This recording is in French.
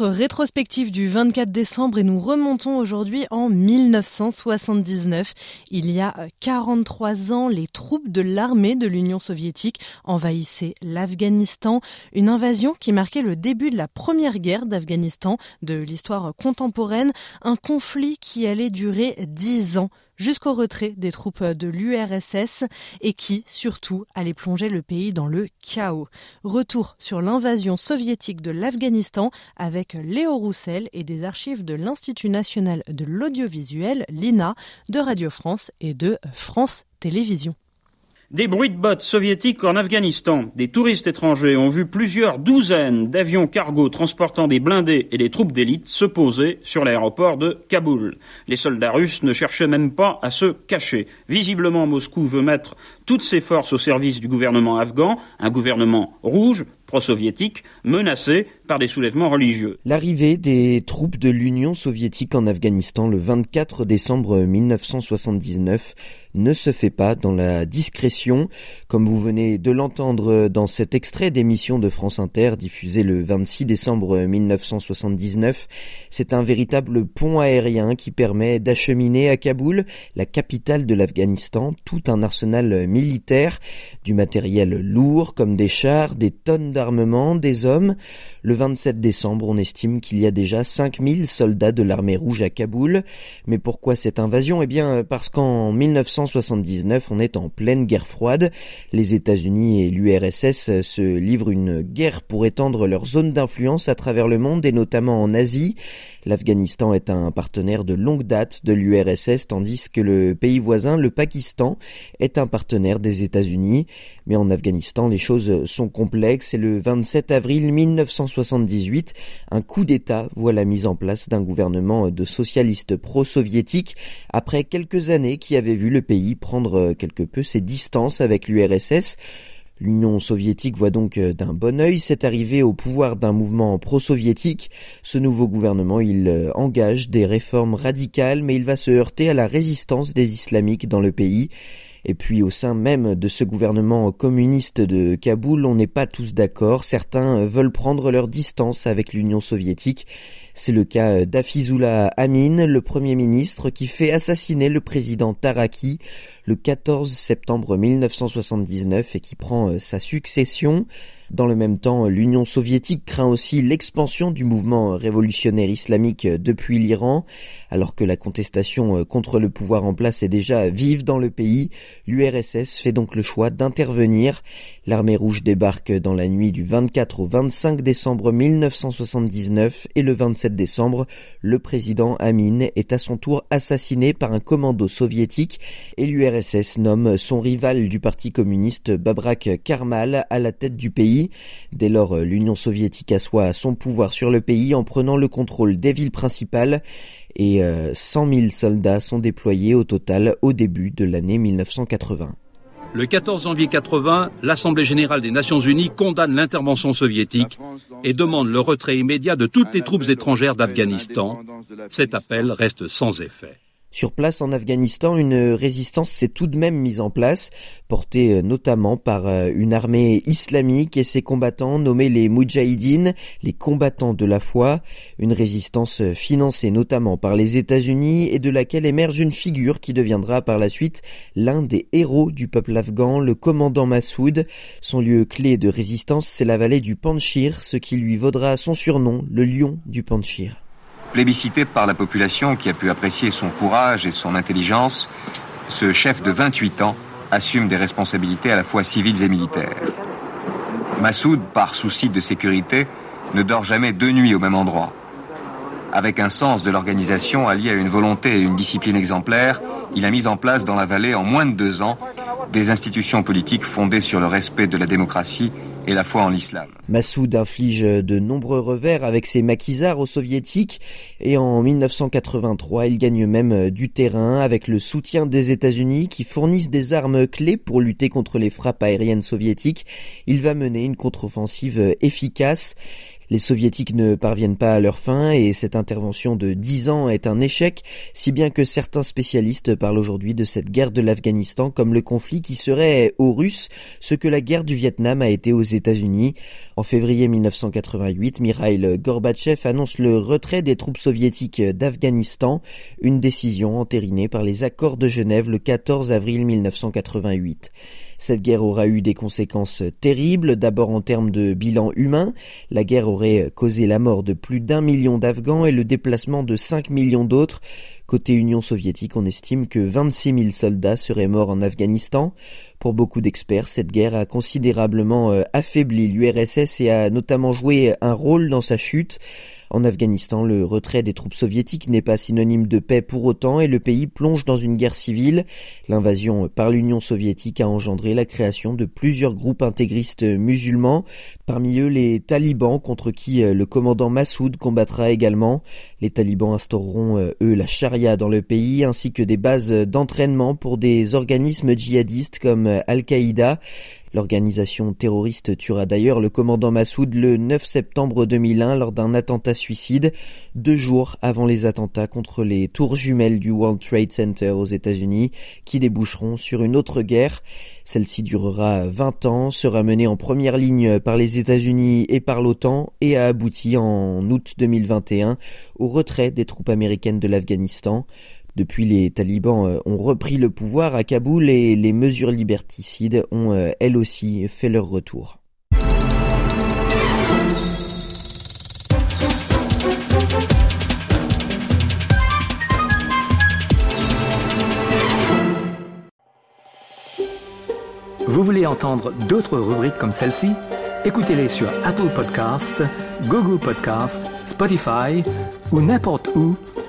Rétrospective du 24 décembre et nous remontons aujourd'hui en 1979. Il y a 43 ans, les troupes de l'armée de l'Union soviétique envahissaient l'Afghanistan, une invasion qui marquait le début de la première guerre d'Afghanistan de l'histoire contemporaine, un conflit qui allait durer 10 ans jusqu'au retrait des troupes de l'URSS et qui, surtout, allait plonger le pays dans le chaos. Retour sur l'invasion soviétique de l'Afghanistan avec Léo Roussel et des archives de l'Institut national de l'audiovisuel, l'INA, de Radio France et de France Télévisions. Des bruits de bottes soviétiques en Afghanistan. Des touristes étrangers ont vu plusieurs douzaines d'avions cargo transportant des blindés et des troupes d'élite se poser sur l'aéroport de Kaboul. Les soldats russes ne cherchaient même pas à se cacher. Visiblement, Moscou veut mettre toutes ses forces au service du gouvernement afghan, un gouvernement rouge, pro-soviétique, menacé par des soulèvements religieux. L'arrivée des troupes de l'Union soviétique en Afghanistan le 24 décembre 1979 ne se fait pas dans la discrétion, comme vous venez de l'entendre dans cet extrait d'émission de France Inter diffusé le 26 décembre 1979. C'est un véritable pont aérien qui permet d'acheminer à Kaboul, la capitale de l'Afghanistan, tout un arsenal militaire, du matériel lourd comme des chars, des tonnes d'armement, des hommes. Le 27 décembre, on estime qu'il y a déjà 5000 soldats de l'armée rouge à Kaboul. Mais pourquoi cette invasion? Eh bien, parce qu'en 1979, on est en pleine guerre froide. Les États-Unis et l'URSS se livrent une guerre pour étendre leur zone d'influence à travers le monde et notamment en Asie. L'Afghanistan est un partenaire de longue date de l'URSS tandis que le pays voisin, le Pakistan, est un partenaire des États-Unis. Mais en Afghanistan, les choses sont complexes et le 27 avril 1978, un coup d'État voit la mise en place d'un gouvernement de socialistes pro-soviétiques après quelques années qui avaient vu le pays prendre quelque peu ses distances avec l'URSS. L'Union soviétique voit donc d'un bon œil cette arrivée au pouvoir d'un mouvement pro-soviétique. Ce nouveau gouvernement, il engage des réformes radicales, mais il va se heurter à la résistance des islamiques dans le pays. Et puis au sein même de ce gouvernement communiste de Kaboul, on n'est pas tous d'accord. Certains veulent prendre leur distance avec l'Union soviétique. C'est le cas d'Afizullah Amin, le premier ministre qui fait assassiner le président Taraki le 14 septembre 1979 et qui prend sa succession. Dans le même temps, l'Union soviétique craint aussi l'expansion du mouvement révolutionnaire islamique depuis l'Iran. Alors que la contestation contre le pouvoir en place est déjà vive dans le pays, l'URSS fait donc le choix d'intervenir. L'armée rouge débarque dans la nuit du 24 au 25 décembre 1979 et le 27 décembre, le président Amin est à son tour assassiné par un commando soviétique et l'URSS nomme son rival du parti communiste Babrak Karmal à la tête du pays Dès lors, l'Union soviétique assoit son pouvoir sur le pays en prenant le contrôle des villes principales et 100 euh, 000 soldats sont déployés au total au début de l'année 1980. Le 14 janvier 80, l'Assemblée générale des Nations unies condamne l'intervention soviétique et demande le retrait immédiat de toutes les troupes étrangères d'Afghanistan. Cet appel reste sans effet. Sur place en Afghanistan, une résistance s'est tout de même mise en place, portée euh, notamment par euh, une armée islamique et ses combattants nommés les Mujahideen, les combattants de la foi, une résistance euh, financée notamment par les États-Unis et de laquelle émerge une figure qui deviendra par la suite l'un des héros du peuple afghan, le commandant Massoud. Son lieu clé de résistance, c'est la vallée du Panchir, ce qui lui vaudra son surnom, le lion du Panchir. Plébiscité par la population qui a pu apprécier son courage et son intelligence, ce chef de 28 ans assume des responsabilités à la fois civiles et militaires. Massoud, par souci de sécurité, ne dort jamais deux nuits au même endroit. Avec un sens de l'organisation allié à une volonté et une discipline exemplaires, il a mis en place dans la vallée en moins de deux ans des institutions politiques fondées sur le respect de la démocratie et la foi en l'islam. Massoud inflige de nombreux revers avec ses maquisards aux soviétiques et en 1983 il gagne même du terrain avec le soutien des États-Unis qui fournissent des armes clés pour lutter contre les frappes aériennes soviétiques. Il va mener une contre-offensive efficace. Les soviétiques ne parviennent pas à leur fin et cette intervention de dix ans est un échec, si bien que certains spécialistes parlent aujourd'hui de cette guerre de l'Afghanistan comme le conflit qui serait aux Russes ce que la guerre du Vietnam a été aux États-Unis. En février 1988, Mikhail Gorbatchev annonce le retrait des troupes soviétiques d'Afghanistan, une décision entérinée par les accords de Genève le 14 avril 1988. Cette guerre aura eu des conséquences terribles, d'abord en termes de bilan humain. La guerre aurait causé la mort de plus d'un million d'Afghans et le déplacement de 5 millions d'autres. Côté Union soviétique, on estime que 26 000 soldats seraient morts en Afghanistan. Pour beaucoup d'experts, cette guerre a considérablement euh, affaibli l'URSS et a notamment joué un rôle dans sa chute. En Afghanistan, le retrait des troupes soviétiques n'est pas synonyme de paix pour autant et le pays plonge dans une guerre civile. L'invasion par l'Union soviétique a engendré la création de plusieurs groupes intégristes musulmans, parmi eux les talibans contre qui euh, le commandant Massoud combattra également. Les talibans instaureront euh, eux la charia dans le pays ainsi que des bases d'entraînement pour des organismes djihadistes comme euh, Al-Qaïda. L'organisation terroriste tuera d'ailleurs le commandant Massoud le 9 septembre 2001 lors d'un attentat suicide, deux jours avant les attentats contre les tours jumelles du World Trade Center aux États-Unis, qui déboucheront sur une autre guerre. Celle-ci durera 20 ans, sera menée en première ligne par les États-Unis et par l'OTAN et a abouti en août 2021 au retrait des troupes américaines de l'Afghanistan. Depuis, les talibans euh, ont repris le pouvoir à Kaboul et les mesures liberticides ont euh, elles aussi fait leur retour. Vous voulez entendre d'autres rubriques comme celle-ci? Écoutez-les sur Apple Podcasts, Google Podcasts, Spotify ou n'importe où